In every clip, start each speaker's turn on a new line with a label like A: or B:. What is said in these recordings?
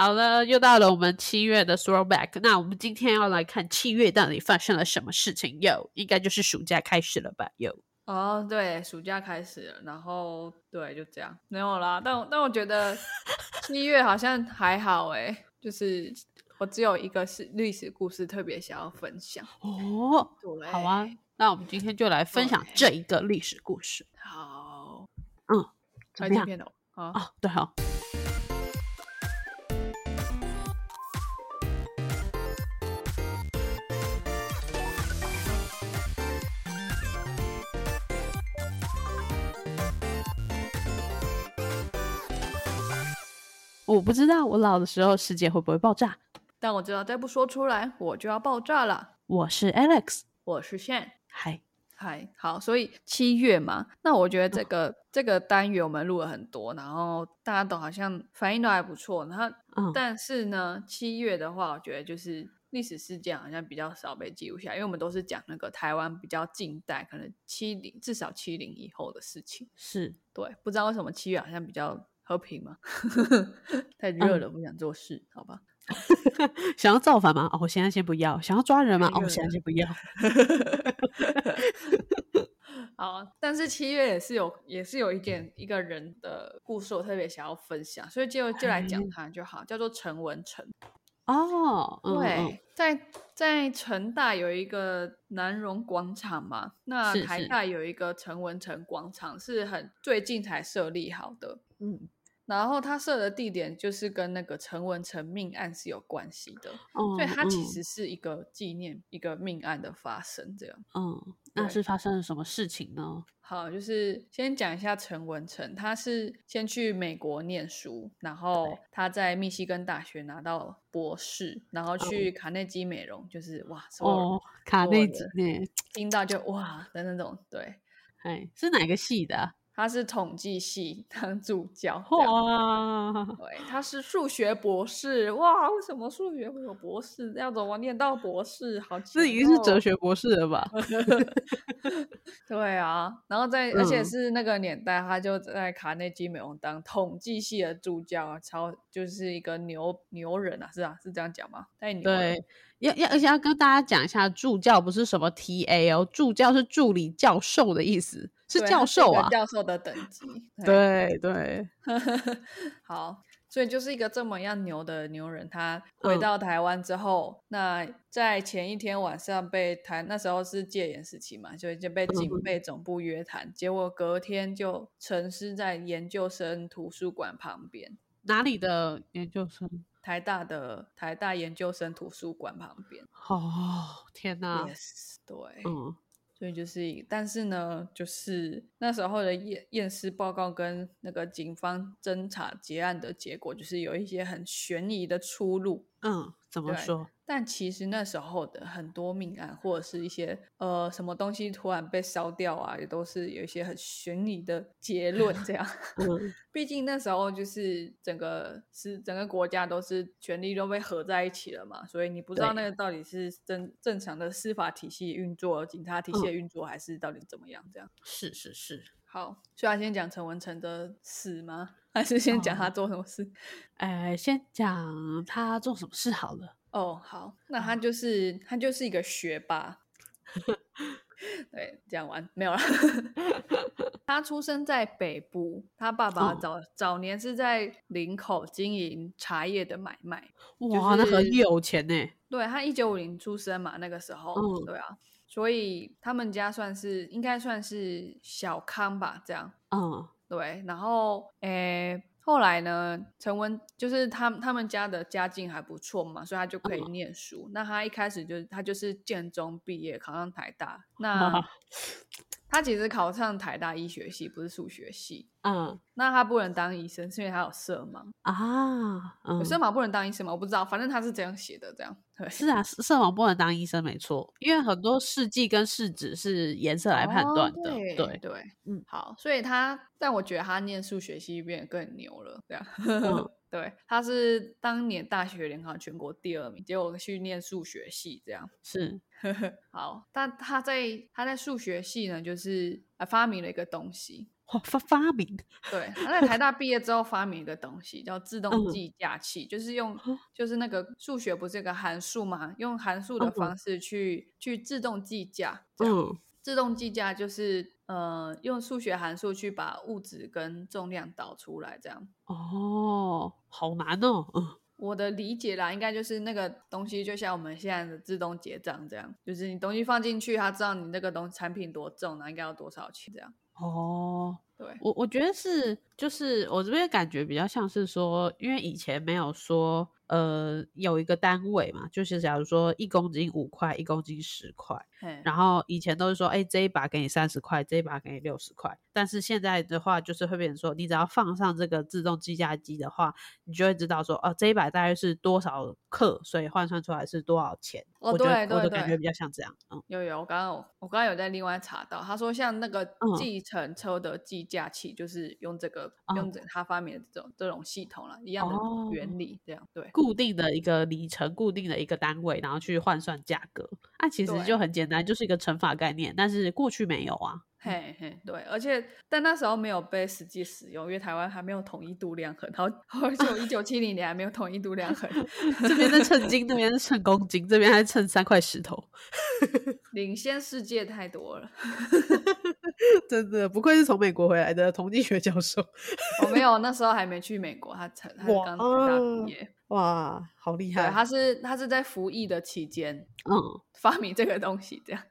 A: 好了，又到了我们七月的 throwback。那我们今天要来看七月到底发生了什么事情？有，应该就是暑假开始了吧？有。
B: 哦，对，暑假开始了，然后对，就这样，没有啦。但但我觉得七月好像还好哎，就是我只有一个是历史故事特别想要分享
A: 哦。
B: 对，
A: 好啊，那我们今天就来分享这一个历史故事。
B: 好，
A: 嗯，
B: 拍这片哦。
A: 啊，对好。我不知道我老的时候世界会不会爆炸，
B: 但我知道再不说出来我就要爆炸了。
A: 我是 Alex，
B: 我是 Shan，
A: 嗨
B: 嗨，好，所以七月嘛，那我觉得这个这个单元我们录了很多，然后大家都好像反应都还不错。然后，但是呢，七月的话，我觉得就是历史事件好像比较少被记录下来，因为我们都是讲那个台湾比较近代，可能七零至少七零以后的事情。
A: 是
B: 对，不知道为什么七月好像比较。和平吗？太热了，不想做事，好吧？
A: 想要造反吗？哦，我现在先不要。想要抓人吗？哦，我现在先不要。
B: 好，但是七月也是有，也是有一点一个人的故事，我特别想要分享，所以就就来讲他就好，叫做陈文成。
A: 哦，
B: 对，在在成大有一个南荣广场嘛，那台大有一个陈文成广场，是很最近才设立好的。嗯。然后他设的地点就是跟那个陈文成命案是有关系的，所以它其实是一个纪念一个命案的发生，这样。
A: 嗯，那是发生了什么事情呢？
B: 好，就是先讲一下陈文成，他是先去美国念书，然后他在密西根大学拿到博士，然后去卡内基美容，就是哇，
A: 哦，卡内基，
B: 听到就哇的那种，对，
A: 哎，是哪个系的？
B: 他是统计系当助教，哇！对，他是数学博士，哇！为什么数学会有博士？要怎么念到博士？好，
A: 这已经是哲学博士了吧？
B: 对啊，然后在，而且是那个年代，他就在卡内基美容当统计系的助教，超就是一个牛牛人啊，是啊，是这样讲吗？太牛
A: 了。要要，而且要跟大家讲一下，助教不是什么 T A 哦，助教是助理教授的意思，是教授啊，
B: 教授的等级。
A: 对对，
B: 好，所以就是一个这么样牛的牛人，他回到台湾之后，那在前一天晚上被台，那时候是戒严时期嘛，就已经被警备总部约谈，结果隔天就沉尸在研究生图书馆旁边。
A: 哪里的研究生？
B: 台大的台大研究生图书馆旁边。
A: 哦，天哪
B: ！Yes，对，嗯，所以就是，但是呢，就是那时候的验验尸报告跟那个警方侦查结案的结果，就是有一些很悬疑的出入。
A: 嗯，怎么说？
B: 但其实那时候的很多命案，或者是一些呃什么东西突然被烧掉啊，也都是有一些很悬疑的结论。这样，毕竟那时候就是整个是整个国家都是权力都被合在一起了嘛，所以你不知道那个到底是正正常的司法体系运作、警察体系运作，还是到底怎么样？这样
A: 是是是。
B: 好，需要先讲陈文成的死吗？还是先讲他做什么事？
A: 哎，先讲他做什么事好了。
B: 哦，好，那他就是他就是一个学霸。对，讲完没有了。他出生在北部，他爸爸早早年是在林口经营茶叶的买卖。
A: 哇，那很有钱呢。
B: 对他一九五零出生嘛，那个时候，对啊，所以他们家算是应该算是小康吧，这样。嗯，对，然后诶。后来呢，陈文就是他他们家的家境还不错嘛，所以他就可以念书。那他一开始就他就是建中毕业，考上台大。那他其实考上台大医学系，不是数学系。嗯，那他不能当医生，是因为他有色盲啊。有色盲不能当医生吗？我不知道，反正他是这样写的，这样。对，
A: 是啊，色盲不能当医生，没错，因为很多试剂跟试纸是颜色来判断的。对
B: 对，嗯，好，所以他，但我觉得他念数学系变得更牛了，这样。对，他是当年大学联考全国第二名，结果去念数学系，这样
A: 是
B: 好。但他在他在数学系呢，就是发明了一个东西，
A: 发发明。
B: 对，他在台大毕业之后发明一个东西叫自动计价器，就是用就是那个数学不是有个函数嘛，用函数的方式去去自动计价。嗯，自动计价就是呃用数学函数去把物质跟重量导出来，这样。
A: 哦，好难哦。嗯。
B: 我的理解啦，应该就是那个东西，就像我们现在的自动结账这样，就是你东西放进去，它知道你那个东产品多重，然后应该要多少钱这样。
A: 哦，对我我觉得是，就是我这边感觉比较像是说，因为以前没有说。呃，有一个单位嘛，就是假如说一公斤五块，一公斤十块，然后以前都是说，哎，这一把给你三十块，这一把给你六十块，但是现在的话，就是会变成说，你只要放上这个自动计价机的话，你就会知道说，哦，这一把大概是多少克，所以换算出来是多少钱。
B: 哦，对对
A: 对，感觉比较像这样。
B: 嗯，有有，我刚刚我刚刚有在另外查到，他说像那个计程车的计价器，就是用这个用这他发明的这种这种系统了，一样的原理，这样对。
A: 固定的一个里程，固定的一个单位，然后去换算价格，那其实就很简单，就是一个乘法概念。但是过去没有啊，
B: 嘿嘿，对，而且但那时候没有被实际使用，因为台湾还没有统一度量衡，然后，而且一九七零年还没有统一度量衡，
A: 这边是称斤，那边是称公斤，这边还称三块石头，
B: 领先世界太多了。
A: 真的不愧是从美国回来的统计学教授。
B: 我没有，那时候还没去美国，他才他刚大毕业。
A: 哇，好厉害！
B: 他是他是在服役的期间，嗯，发明这个东西这样。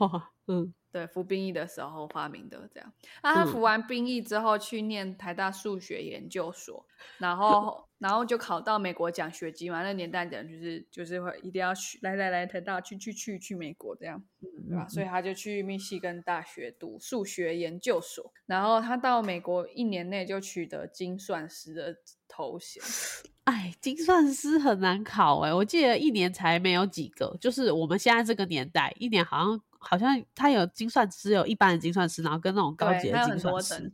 B: 哇，嗯。对，服兵役的时候发明的这样。那他服完兵役之后去念台大数学研究所，然后 然后就考到美国奖学金嘛。那年代讲就是就是会一定要去来来来台大去去去去美国这样，对吧？所以他就去密西根大学读数学研究所。然后他到美国一年内就取得精算师的头衔。
A: 哎，精算师很难考哎，我记得一年才没有几个，就是我们现在这个年代，一年好像。好像他有精算师，有一般的精算师，然后跟那种高级的精算师，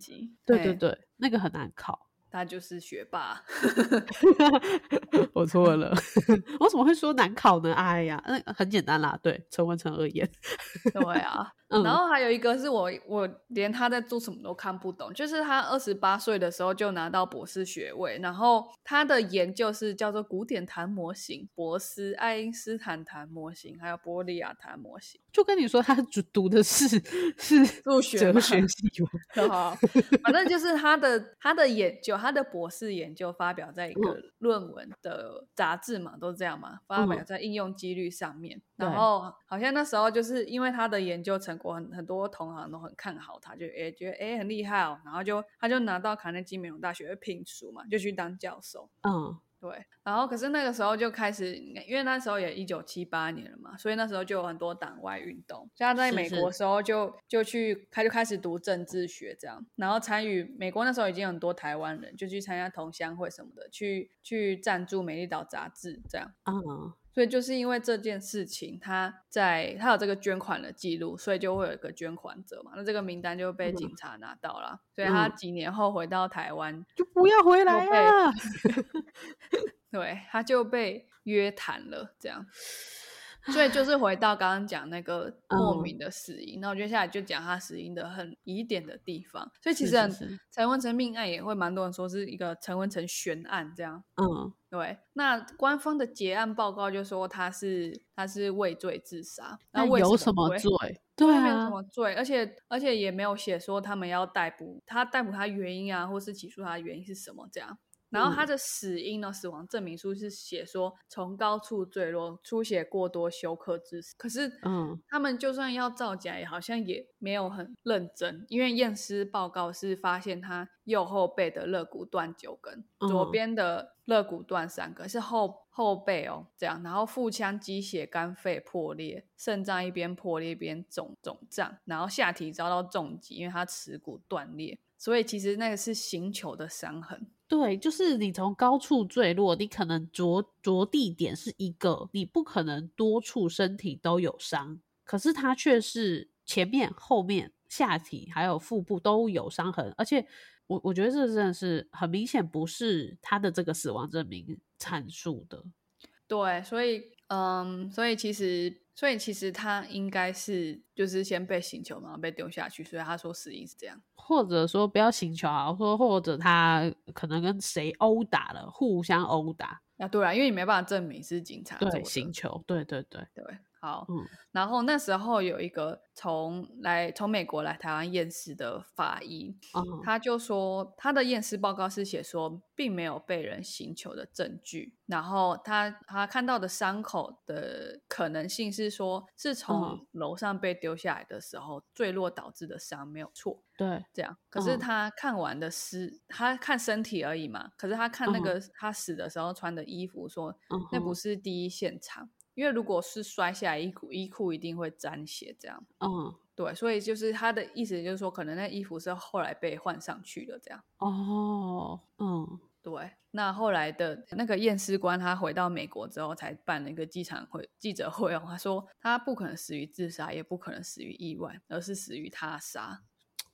A: 对对对，那个很难考。
B: 他就是学霸，
A: 我错了，我怎么会说难考呢？哎呀，那很简单啦，对，陈文成而言，
B: 对啊。然后还有一个是我，我连他在做什么都看不懂，就是他二十八岁的时候就拿到博士学位，然后他的研究是叫做古典弹模型、博斯、爱因斯坦弹模型，还有波利亚弹模型。
A: 就跟你说，他读读的是是
B: 数学
A: 哲学系
B: 好，反正就是他的他的研究。他的博士研究发表在一个论文的杂志嘛，都是这样嘛，发表在应用几率上面。然后好像那时候就是因为他的研究成果很很多同行都很看好他，就诶觉得诶很厉害哦，然后就他就拿到卡内基梅隆大学的聘书嘛，就去当教授。嗯。对，然后可是那个时候就开始，因为那时候也一九七八年了嘛，所以那时候就有很多党外运动。所以他在美国时候就就去他就开始读政治学这样，然后参与美国那时候已经很多台湾人就去参加同乡会什么的，去去赞助《美丽岛》杂志这样。嗯。所以就是因为这件事情，他在他有这个捐款的记录，所以就会有一个捐款者嘛。那这个名单就被警察拿到了，所以他几年后回到台湾
A: 就不要回来了。
B: 对，他就被约谈了，这样。所以就是回到刚刚讲那个 莫名的死因，那我接下来就讲他死因的很疑点的地方。所以其实陈文成命案也会蛮多人说是一个陈文成悬案这样。嗯，对。那官方的结案报告就说他是他是畏罪自杀。那
A: 有什么罪？对啊，
B: 没有什么罪，而且而且也没有写说他们要逮捕他，逮捕他原因啊，或是起诉他的原因是什么这样。然后他的死因呢？死亡证明书是写说从高处坠落，出血过多，休克致死。可是，嗯，他们就算要造假，也好像也没有很认真，因为验尸报告是发现他右后背的肋骨断九根，左边的肋骨断三根，是后后背哦，这样。然后腹腔积血，肝肺破裂，肾脏一边破裂一边肿肿胀，然后下体遭到重击，因为他耻骨断裂，所以其实那个是刑求的伤痕。
A: 对，就是你从高处坠落，你可能着着地点是一个，你不可能多处身体都有伤，可是他却是前面、后面、下体还有腹部都有伤痕，而且我我觉得这真的是很明显不是他的这个死亡证明阐述的。
B: 对，所以嗯，所以其实。所以其实他应该是就是先被刑求，然后被丢下去，所以他说死因是这样，
A: 或者说不要刑求啊，说或者他可能跟谁殴打了，互相殴打。
B: 啊，对啊，因为你没办法证明是警察
A: 对刑求，对对对。
B: 对。好，嗯。然后那时候有一个从来从美国来台湾验尸的法医，他就说他的验尸报告是写说并没有被人刑求的证据，然后他他看到的伤口的可能性是说是从楼上被丢下来的时候坠落导致的伤，没有错，
A: 对，
B: 这样。可是他看完的尸，他看身体而已嘛，可是他看那个他死的时候穿的衣服，说那不是第一现场。因为如果是摔下来，衣裤衣裤一定会沾血，这样。嗯，对，所以就是他的意思，就是说可能那衣服是后来被换上去的，这样。哦，嗯，对。那后来的那个验尸官，他回到美国之后，才办了一个机场会记者会哦。他说他不可能死于自杀，也不可能死于意外，而是死于他杀。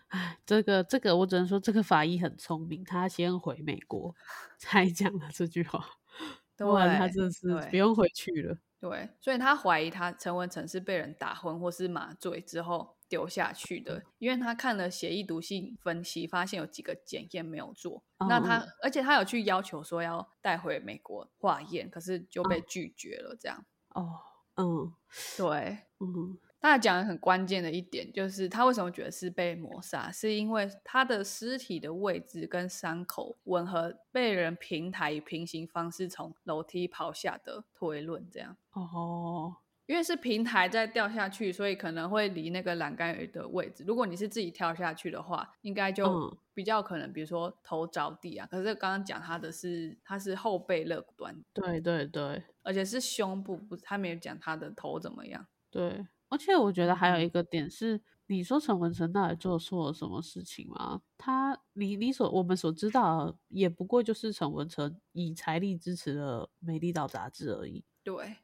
A: 哎，这个这个，我只能说这个法医很聪明，他先回美国 才讲了这句话，不然他真的是不用回去了。
B: 对，所以他怀疑他陈文成是被人打昏或是麻醉之后丢下去的，因为他看了血液毒性分析，发现有几个检验没有做。那他，而且他有去要求说要带回美国化验，可是就被拒绝了。这样哦，嗯，对，嗯。他讲的很关键的一点就是，他为什么觉得是被谋杀，是因为他的尸体的位置跟伤口吻合，被人平台以平行方式从楼梯跑下的推论，这样哦，因为是平台在掉下去，所以可能会离那个栏杆有的位置。如果你是自己跳下去的话，应该就比较可能，比如说头着地啊。可是刚刚讲他的是，他是后背肋骨端，
A: 对对对，
B: 而且是胸部，不，他没有讲他的头怎么样，
A: 对。而且我觉得还有一个点是，你说陈文成到底做错了什么事情吗？他，你你所我们所知道，也不过就是陈文成以财力支持了《美丽岛》杂志而已。
B: 对，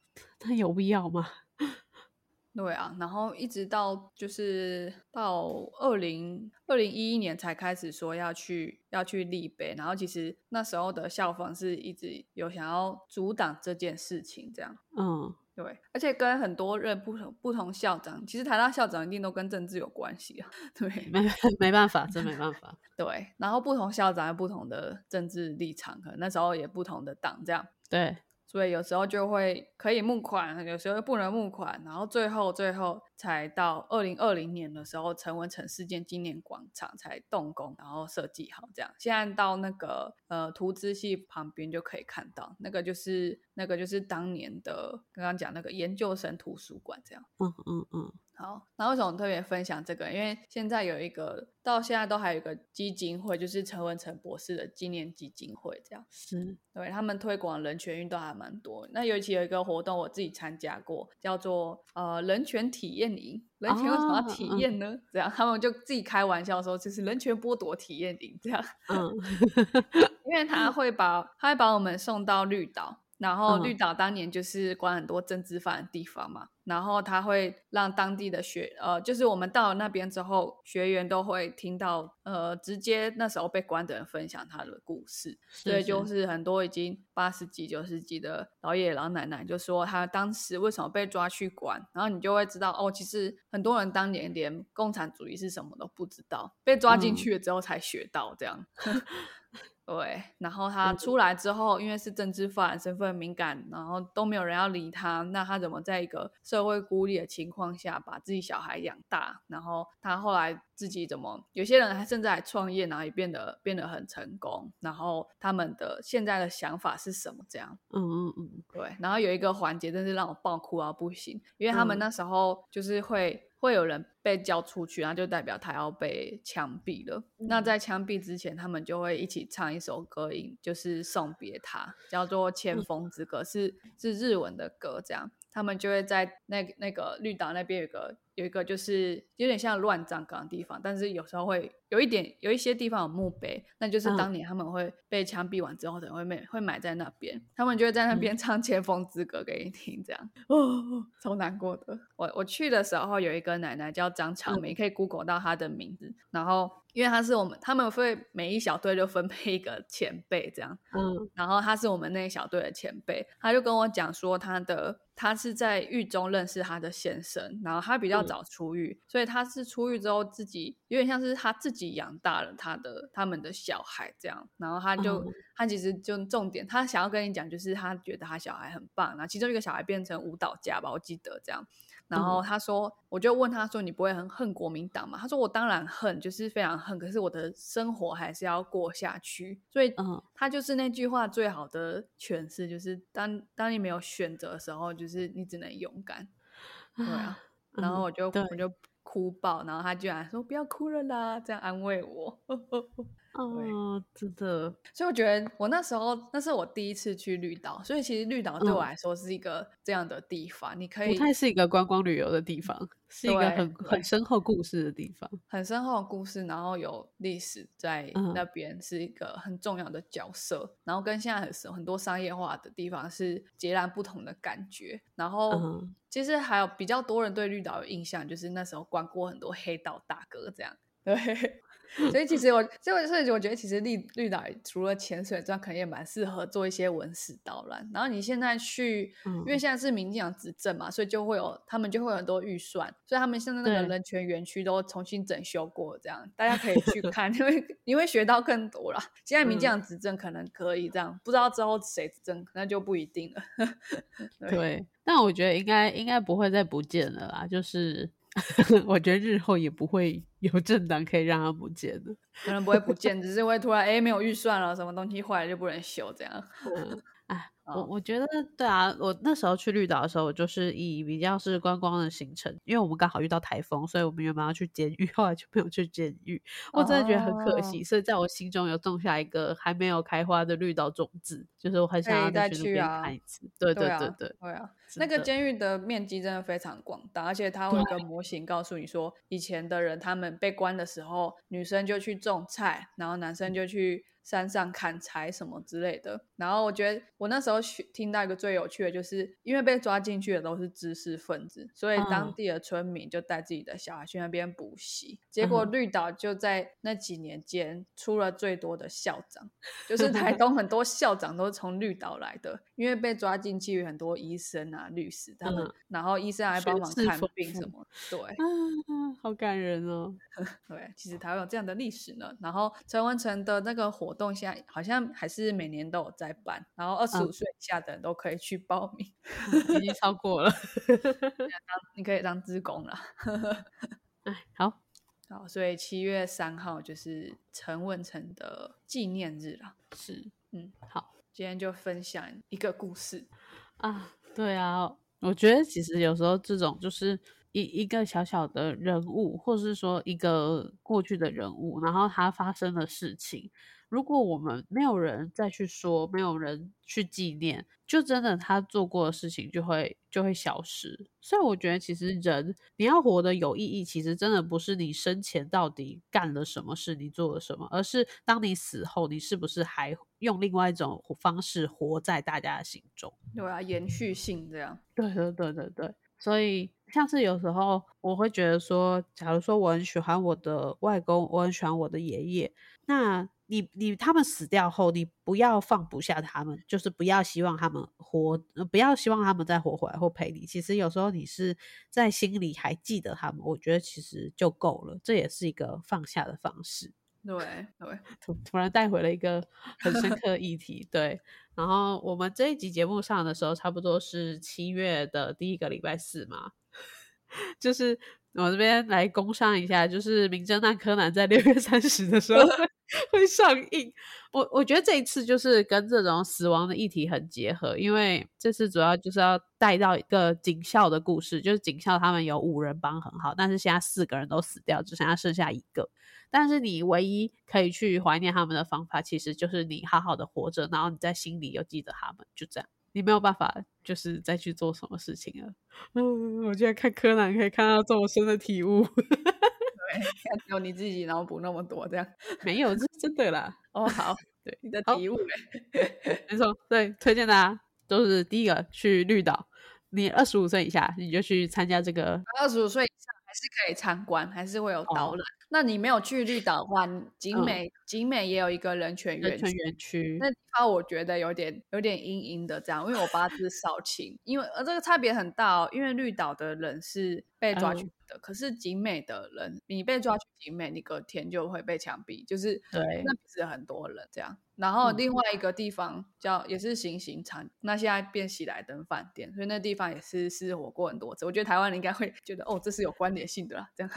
A: 那有必要吗？
B: 对啊，然后一直到就是到二零二零一一年才开始说要去要去立碑，然后其实那时候的校方是一直有想要阻挡这件事情，这样。嗯。对，而且跟很多任不同不同校长，其实台大校长一定都跟政治有关系啊。对，
A: 没没办法，真没办法。
B: 对，然后不同校长有不同的政治立场，可能那时候也不同的党这样。
A: 对。
B: 所以有时候就会可以募款，有时候不能募款，然后最后最后才到二零二零年的时候，陈文成事件纪念广场才动工，然后设计好这样。现在到那个呃图资系旁边就可以看到，那个就是那个就是当年的刚刚讲那个研究生图书馆这样。嗯嗯嗯。好，那为什么特别分享这个？因为现在有一个，到现在都还有一个基金会，就是陈文成博士的纪念基金会，这样
A: 是
B: 对他们推广人权运动还蛮多。那尤其有一个活动，我自己参加过，叫做呃人权体验营。人权为什么要体验呢？这样他们就自己开玩笑说，就是人权剥夺体验营这样。嗯，因为他会把他会把我们送到绿岛。然后绿岛当年就是管很多政治犯的地方嘛，然后他会让当地的学呃，就是我们到了那边之后，学员都会听到呃，直接那时候被关的人分享他的故事，所以就是。很多已经八十几、九十几的老爷爷老奶奶就说他当时为什么被抓去关，然后你就会知道哦，其实很多人当年连共产主义是什么都不知道，被抓进去了之后才学到这样。对，然后他出来之后，因为是政治犯，身份敏感，然后都没有人要理他，那他怎么在一个社会孤立的情况下把自己小孩养大？然后他后来自己怎么？有些人还甚至还创业，然后也变得变得很成功。然后他们的现在的想法是什么？这样，嗯嗯嗯，对。然后有一个环节真是让我爆哭啊，不行，因为他们那时候就是会。会有人被交出去，然后就代表他要被枪毙了。那在枪毙之前，他们就会一起唱一首歌，就是送别他，叫做《千峰之歌》，是是日文的歌，这样。他们就会在那那个绿岛那边有个有一个就是有点像乱葬岗的地方，但是有时候会有一点有一些地方有墓碑，那就是当年他们会被枪毙完之后，可能会埋会埋在那边，他们就会在那边唱《千峰之歌》给你听，这样哦 超难过的。我我去的时候有一个奶奶叫张长梅，可以 Google 到她的名字，然后因为他是我们，他们会每一小队就分配一个前辈这样，嗯，然后他是我们那一小队的前辈，他就跟我讲说，他的他是在狱中认识他的先生，然后他比较早出狱，所以他是出狱之后自己有点像是他自己养大了他的他们的小孩这样，然后他就他其实就重点，他想要跟你讲就是他觉得他小孩很棒，然后其中一个小孩变成舞蹈家吧，我记得这样。然后他说，我就问他说：“你不会很恨国民党吗？”他说：“我当然恨，就是非常恨。可是我的生活还是要过下去。”所以，他就是那句话最好的诠释，就是当当你没有选择的时候，就是你只能勇敢。对啊，然后我就我就哭爆，然后他居然说：“不要哭了啦！”这样安慰我。
A: 哦，真的，
B: 所以我觉得我那时候那是我第一次去绿岛，所以其实绿岛对我来说是一个这样的地方，你可以，
A: 不太是一个观光旅游的地方，是一个很很深厚故事的地方，
B: 很深厚的故事，然后有历史在那。边是一个很重要的角色，然后跟现在很很多商业化的地方是截然不同的感觉，然后其实还有比较多人对绿岛有印象，就是那时候关过很多黑道大哥这样，对。所以其实我，所以所以我觉得其实绿绿岛除了潜水之外，可能也蛮适合做一些文史导览。然后你现在去，因为现在是民进党执政嘛，所以就会有他们就会有很多预算，所以他们现在那个人权园区都重新整修过，这样大家可以去看，因为你会学到更多啦。现在民进党执政可能可以这样，不知道之后谁执政那就不一定了。
A: 对，但我觉得应该应该不会再不见了啦，就是。我觉得日后也不会有政党可以让它不见的，
B: 可能不会不见，只是会突然哎没有预算了，什么东西坏了就不能修这样。
A: 哎。我我觉得对啊，我那时候去绿岛的时候，我就是以比较是观光的行程，因为我们刚好遇到台风，所以我们原本要去监狱，后来就没有去监狱。我真的觉得很可惜，所以在我心中有种下一个还没有开花的绿岛种子，就是我很想要再去看一次。对对对对，
B: 对啊，那个监狱的面积真的非常广大，而且它会有个模型告诉你说，以前的人他们被关的时候，女生就去种菜，然后男生就去。山上砍柴什么之类的，然后我觉得我那时候听到一个最有趣的，就是因为被抓进去的都是知识分子，所以当地的村民就带自己的小孩去那边补习。结果绿岛就在那几年间出了最多的校长，就是台 东很多校长都是从绿岛来的，因为被抓进去很多医生啊、律师他们，然后医生还帮忙看病什么。对，
A: 好感人哦。
B: 对，其实台湾有这样的历史呢。然后陈文成的那个活动现在好像还是每年都有在办，然后二十五岁以下的人都可以去报名，
A: 已经超过了。
B: 你可以当职工了。
A: 哎，好，
B: 好，所以七月三号就是陈文成的纪念日了。
A: 是，
B: 嗯，好，今天就分享一个故事
A: 啊。对啊，我觉得其实有时候这种就是。一一个小小的人物，或者是说一个过去的人物，然后他发生的事情，如果我们没有人再去说，没有人去纪念，就真的他做过的事情就会就会消失。所以我觉得，其实人你要活得有意义，其实真的不是你生前到底干了什么事，你做了什么，而是当你死后，你是不是还用另外一种方式活在大家的心中？
B: 对啊，延续性这样。
A: 对对对对对，所以。像是有时候我会觉得说，假如说我很喜欢我的外公，我很喜欢我的爷爷，那你你他们死掉后，你不要放不下他们，就是不要希望他们活，不要希望他们再活回来或陪你。其实有时候你是在心里还记得他们，我觉得其实就够了，这也是一个放下的方式。
B: 对对，
A: 突突然带回了一个很深刻议题。对，然后我们这一集节目上的时候，差不多是七月的第一个礼拜四嘛。就是我这边来工商一下，就是《名侦探柯南》在六月三十的时候会 上映。我我觉得这一次就是跟这种死亡的议题很结合，因为这次主要就是要带到一个警校的故事，就是警校他们有五人帮很好，但是现在四个人都死掉，只剩下剩下一个。但是你唯一可以去怀念他们的方法，其实就是你好好的活着，然后你在心里又记得他们，就这样。你没有办法，就是再去做什么事情了。嗯，我觉得看柯南可以看到这么深的体悟。
B: 对，只有你自己脑补那么多，这样
A: 没有，这是真的啦。
B: 哦，好，
A: 对，
B: 你的体悟，
A: 没错，对，推荐大家都是第一个去绿岛。你二十五岁以下，你就去参加这个。
B: 二十五岁以上还是可以参观，还是会有导览。那你没有去绿岛的话，景美景美也有一个人权园
A: 区，
B: 那地方我觉得有点有点阴阴的这样，因为我八字少情，因为呃这个差别很大哦，因为绿岛的人是被抓去的，可是景美的人，你被抓去景美，你隔天就会被枪毙，就是
A: 对，
B: 那不是很多人这样。然后另外一个地方叫也是行刑场，那现在变喜来登饭店，所以那地方也是失火过很多次。我觉得台湾人应该会觉得哦，这是有关联性的啦，这样。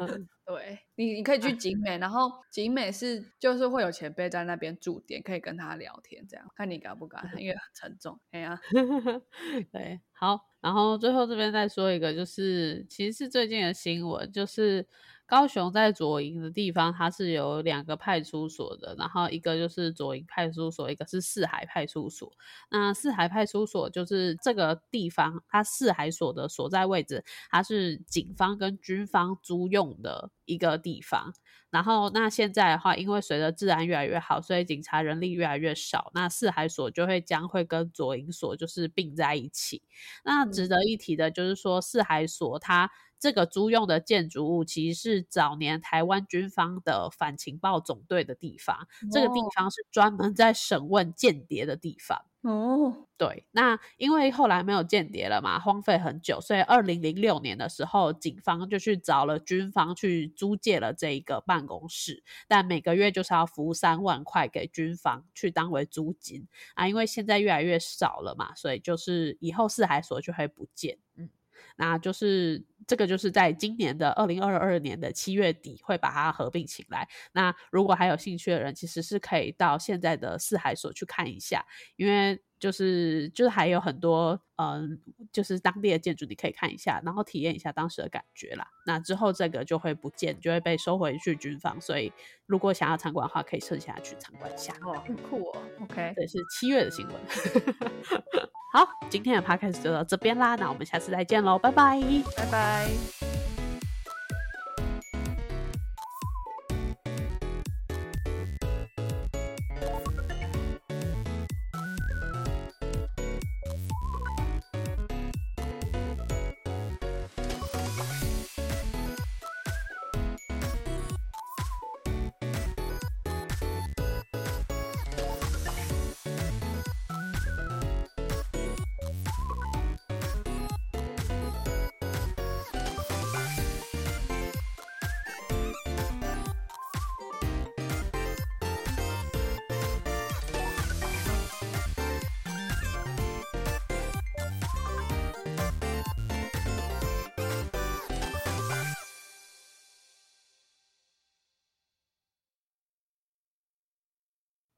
B: 嗯，对你你可以去 景美，然后景美是就是会有前辈在那边驻点，可以跟他聊天，这样看你敢不敢，因为很沉重。哎呀，
A: 对，好，然后最后这边再说一个，就是其实是最近的新闻，就是。高雄在左营的地方，它是有两个派出所的，然后一个就是左营派出所，一个是四海派出所。那四海派出所就是这个地方，它四海所的所在位置，它是警方跟军方租用的一个地方。然后那现在的话，因为随着治安越来越好，所以警察人力越来越少，那四海所就会将会跟左营所就是并在一起。那值得一提的就是说，四海所它。这个租用的建筑物其实是早年台湾军方的反情报总队的地方，这个地方是专门在审问间谍的地方。哦，对，那因为后来没有间谍了嘛，荒废很久，所以二零零六年的时候，警方就去找了军方去租借了这一个办公室，但每个月就是要付三万块给军方去当为租金啊，因为现在越来越少了嘛，所以就是以后四海所就会不见，嗯。那就是这个，就是在今年的二零二二年的七月底会把它合并起来。那如果还有兴趣的人，其实是可以到现在的四海所去看一下，因为。就是就是还有很多嗯，就是当地的建筑你可以看一下，然后体验一下当时的感觉啦。那之后这个就会不见，就会被收回去军方。所以如果想要参观的话，可以剩下去参观一下。
B: 哦，很酷哦。OK，
A: 这是七月的新闻。好，今天的趴开始就到这边啦，那我们下次再见喽，拜拜，
B: 拜拜。